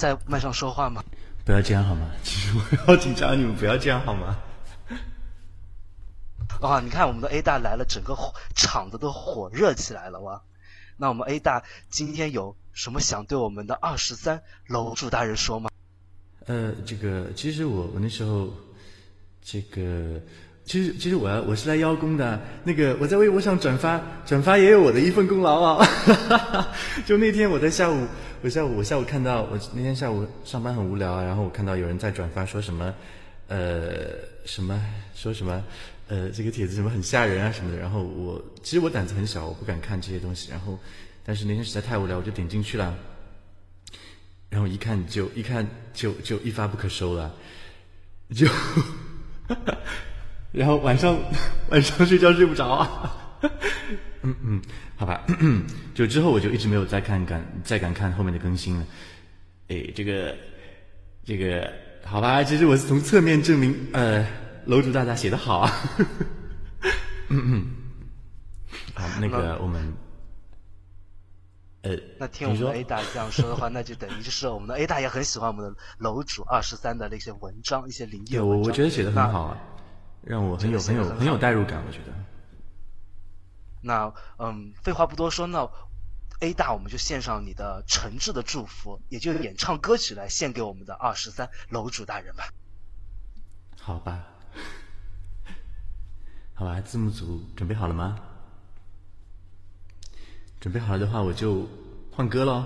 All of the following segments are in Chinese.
在麦上说话吗？不要这样好吗？其实我好紧张，你们不要这样好吗？啊，你看我们的 A 大来了，整个场子都火热起来了哇！那我们 A 大今天有什么想对我们的二十三楼主大人说吗？呃，这个其实我我那时候，这个其实其实我要我是来邀功的，那个我在微博上转发转发也有我的一份功劳啊！就那天我在下午，我下午我下午看到我那天下午上班很无聊啊，然后我看到有人在转发说什么，呃，什么说什么。呃，这个帖子什么很吓人啊什么的，然后我其实我胆子很小，我不敢看这些东西。然后，但是那天实在太无聊，我就点进去了。然后一看就一看就就一发不可收了，就，然后晚上 晚上睡觉睡不着啊。嗯嗯，好吧，就之后我就一直没有再看敢再敢看后面的更新了。哎，这个这个好吧，其实我是从侧面证明呃。楼主大大写的好啊，嗯嗯，好，那个我们，呃，那听我们的 A 大这样说的话，那就等于就是我们的 A 大也很喜欢我们的楼主二十三的那些文章，一些灵异对，我我觉得写的很好啊，让我很有很有很有代入感，我觉得。那嗯，废话不多说，那 A 大我们就献上你的诚挚的祝福，也就演唱歌曲来献给我们的二十三楼主大人吧。好吧。好吧，字幕组准备好了吗？准备好了的话，我就换歌喽。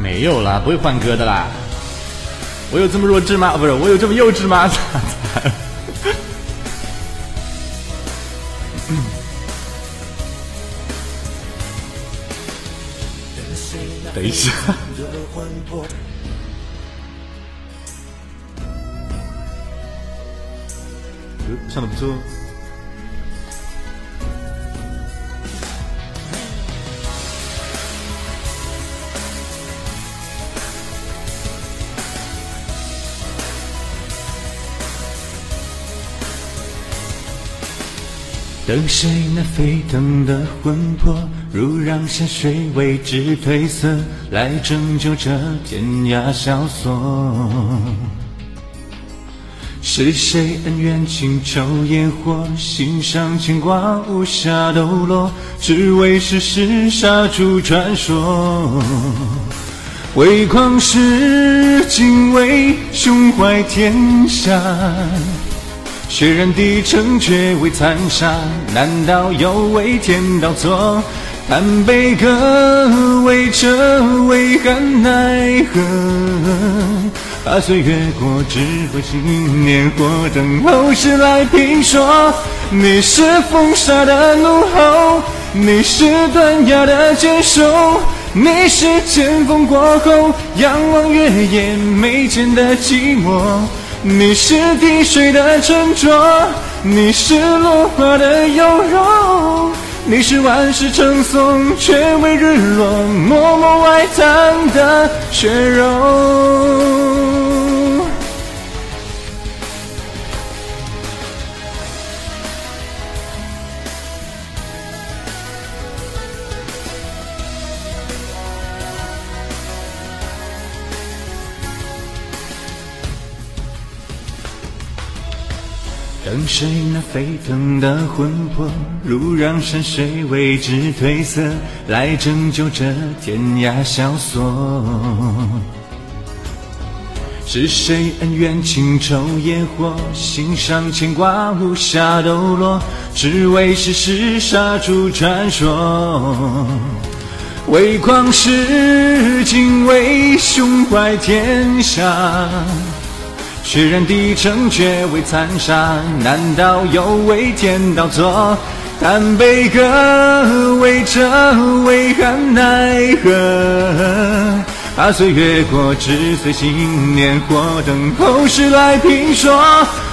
没有啦，不会换歌的啦。我有这么弱智吗？不是，我有这么幼稚吗？等一下，唱的不错。等谁那沸腾的魂魄，如让山水为之褪色，来拯救这天涯萧索？是谁恩怨情仇烟火，心上牵挂无暇抖落，只为世事杀出传说？为旷世，敬畏胸怀天下。血染地城，却未残杀。难道又为天道错？叹悲歌，为这为恨奈何？把岁月过，只会信念火，等后世来评说。你是风沙的怒吼，你是断崖的坚守，你是剑锋过后，仰望月夜眉间的寂寞。你是滴水的沉着，你是落花的优柔，你是万世称颂却为日落，默默外藏的血肉。等谁那沸腾的魂魄，如让山水为之褪色，来拯救这天涯萧索？是谁恩怨情仇烟火，心上牵挂无暇抖落，只为世事杀出传说？为旷世，敬畏胸怀天下。血染地城，却为残杀。难道有为天道错？叹悲歌，为这为憾奈何？怕岁月过，只随信念火，等后世来评说。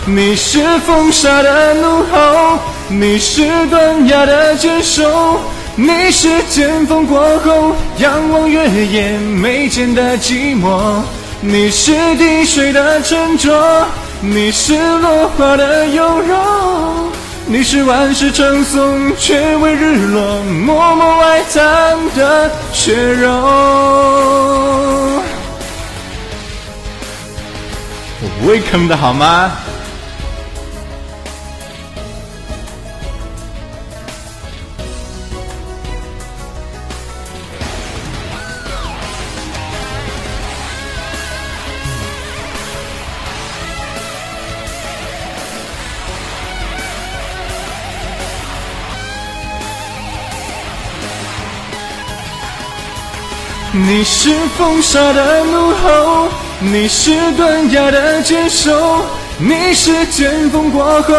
你是风沙的怒吼，你是断崖的坚守，你是剑锋过后仰望月夜眉间的寂寞，你是滴水的沉着，你是落花的优柔，你是万世称颂却为日落默默哀叹的血肉。我不会坑的好吗？你是风沙的怒吼，你是断崖的坚守，你是剑锋过后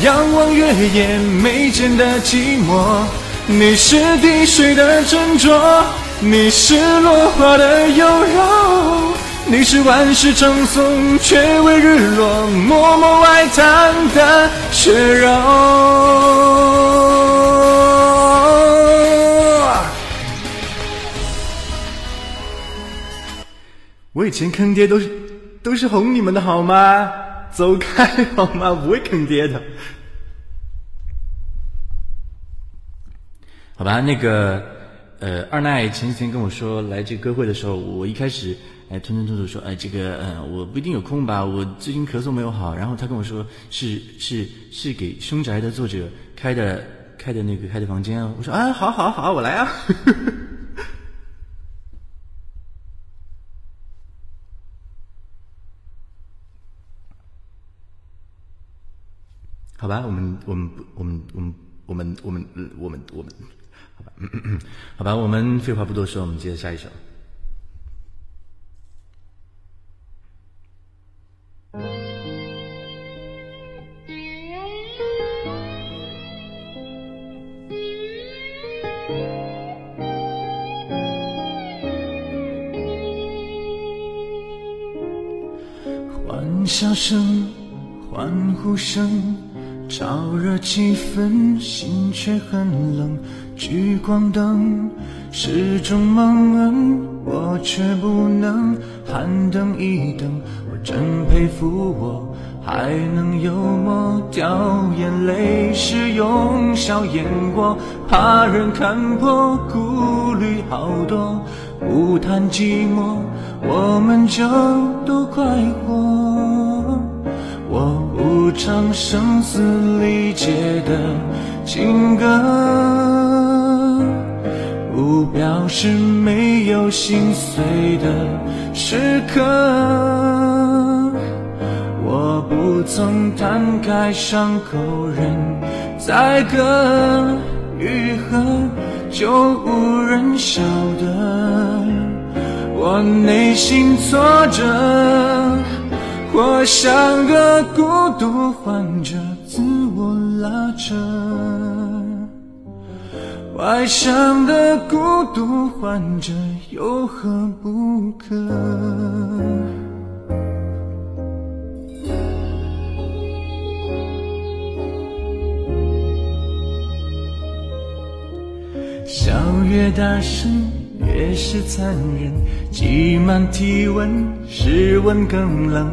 仰望月夜眉间的寂寞，你是滴水的斟酌，你是落花的优柔，你是万世称颂却为日落默默哀叹的血肉。我以前坑爹都是都是哄你们的好吗？走开好吗？不会坑爹的。好吧，那个呃，二奈前几天跟我说来这歌会的时候，我一开始哎吞吞吐吐说哎这个嗯我不一定有空吧，我最近咳嗽没有好。然后他跟我说是是是给凶宅的作者开的开的那个开的房间啊。我说啊好好好，我来啊。好吧，我们我们我们我们我们我们我们我们，好吧，好吧，我们废话不多说，我们接着下一首。欢笑声，欢呼声。炒热气氛，心却很冷。聚光灯始终蒙恩，我却不能喊等一等。我真佩服我还能幽默，掉眼泪时用笑掩过，怕人看破，顾虑好多。不谈寂寞，我们就都快活。唱声嘶力竭的情歌，不表示没有心碎的时刻。我不曾摊开伤口，任宰割愈合，就无人晓得我内心挫折。我像个孤独患者，自我拉扯。外向的孤独患者有何不可？笑越大声。越是残忍，挤满体温，室温更冷。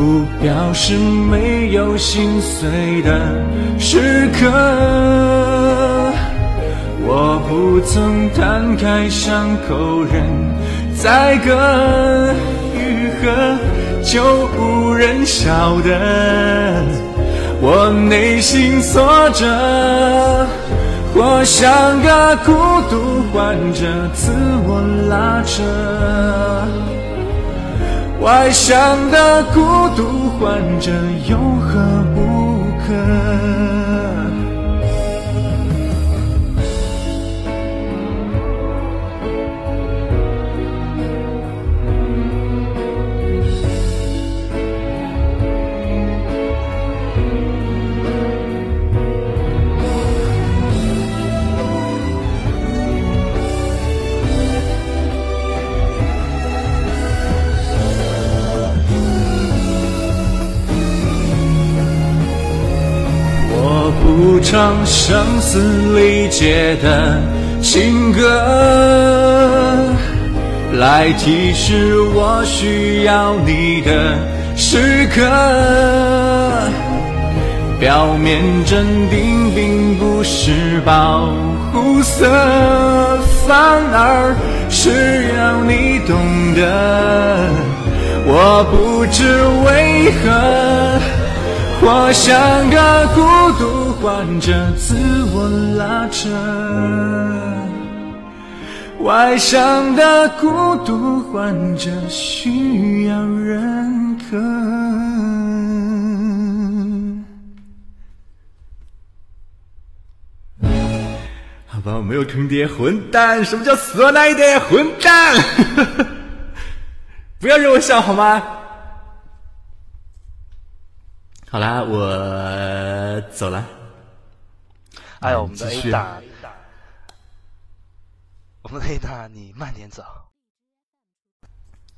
不表示没有心碎的时刻。我不曾摊开伤口任宰割愈合，就无人晓得我内心挫折。我像个孤独患者，自我拉扯。外向的孤独患者有何不可？唱声嘶力竭的情歌，来提示我需要你的时刻。表面镇定并不是保护色，反而是让你懂得。我不知为何。我像个孤独患者，自我拉扯，外向的孤独患者需要认可。好吧，我没有坑爹，混蛋！什么叫死我那一点？混蛋！不要惹我笑好吗？好啦，我走了。哎呦，我们的继 A 续大，我们的 A 大，你慢点走。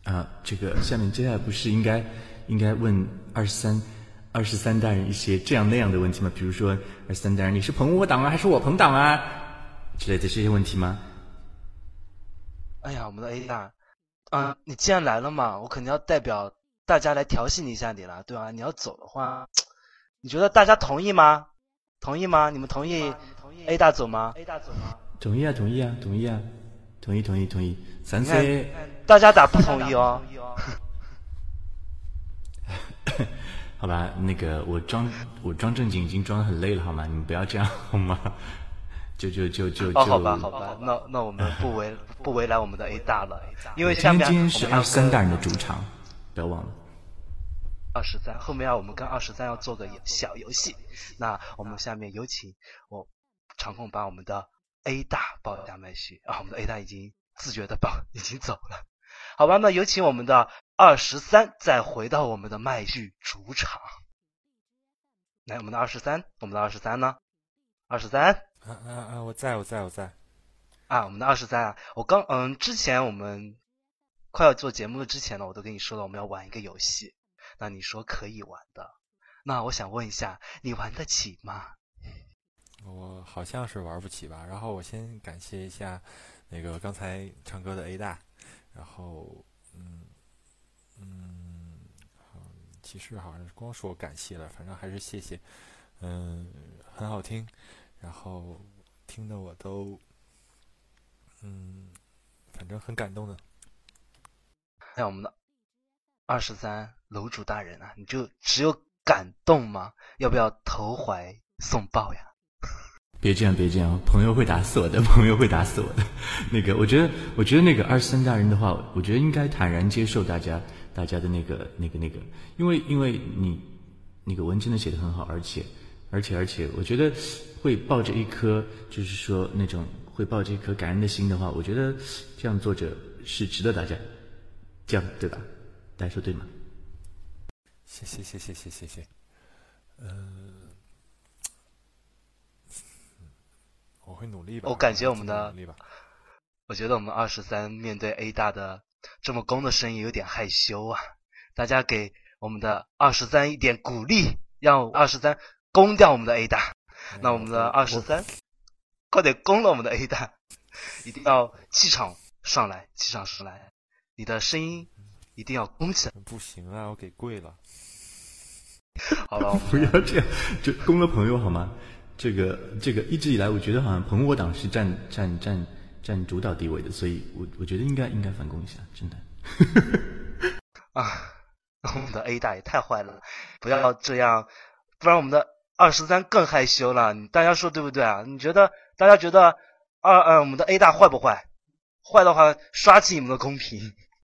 啊，这个下面接下来不是应该应该问二十三二十三大人一些这样那样的问题吗？比如说二十三大人，你是捧我党啊，还是我捧党啊之类的这些问题吗？哎呀，我们的 A 大，啊，你既然来了嘛，我肯定要代表大家来调戏你一下你了，对吧？你要走的话，你觉得大家同意吗？同意吗？你们同意 A 大组吗？A 大组吗？同意啊，同意啊，同意啊，同意同意同意，三 C。大家打不同意哦。好吧，那个我装我装正经已经装的很累了，好吗？你们不要这样好吗？就就就就就。哦，好吧，好吧，那那我们不为不为难我们的 A 大了，因为今下面天今天是二三大人的主场，不要忘了。二十三，后面要我们跟二十三要做个游小游戏。那我们下面有请我场控把我们的 A 大抱一下麦序啊，我们的 A 大已经自觉的抱已经走了，好吧，那有请我们的二十三再回到我们的麦序主场。来，我们的二十三，我们的二十三呢？二十三啊啊啊！我在我在我在，啊，我们的二十三啊，我刚嗯，之前我们快要做节目的之前呢，我都跟你说了，我们要玩一个游戏。那你说可以玩的，那我想问一下，你玩得起吗？我好像是玩不起吧。然后我先感谢一下那个刚才唱歌的 A 大，然后嗯嗯，好其实好像是光说感谢了，反正还是谢谢，嗯，很好听，然后听的我都嗯，反正很感动的。那我们的二十三楼主大人啊，你就只有感动吗？要不要投怀送抱呀？别这样，别这样，朋友会打死我的，朋友会打死我的。那个，我觉得，我觉得那个二十三大人的话，我觉得应该坦然接受大家大家的那个那个那个，因为因为你那个文真的写的很好，而且而且而且，我觉得会抱着一颗就是说那种会抱着一颗感恩的心的话，我觉得这样作者是值得大家这样对吧？大家说对吗？谢谢谢谢谢谢谢，嗯、我会努力吧。我感觉我们的努力吧。我觉得我们二十三面对 A 大的这么攻的声音有点害羞啊，大家给我们的二十三一点鼓励，让二十三攻掉我们的 A 大。那我们的二十三，快点攻了我们的 A 大，一定要气场上来，气场上来，你的声音一定要攻起来。不行啊，我给跪了。好了，不要这样，就攻了朋友好吗？这个这个一直以来，我觉得好像朋我党是占占占占主导地位的，所以我我觉得应该应该反攻一下，真的。啊，我们的 A 大也太坏了，不要这样，不然我们的二十三更害羞了。大家说对不对啊？你觉得大家觉得二呃我们的 A 大坏不坏？坏的话刷起你们的公屏，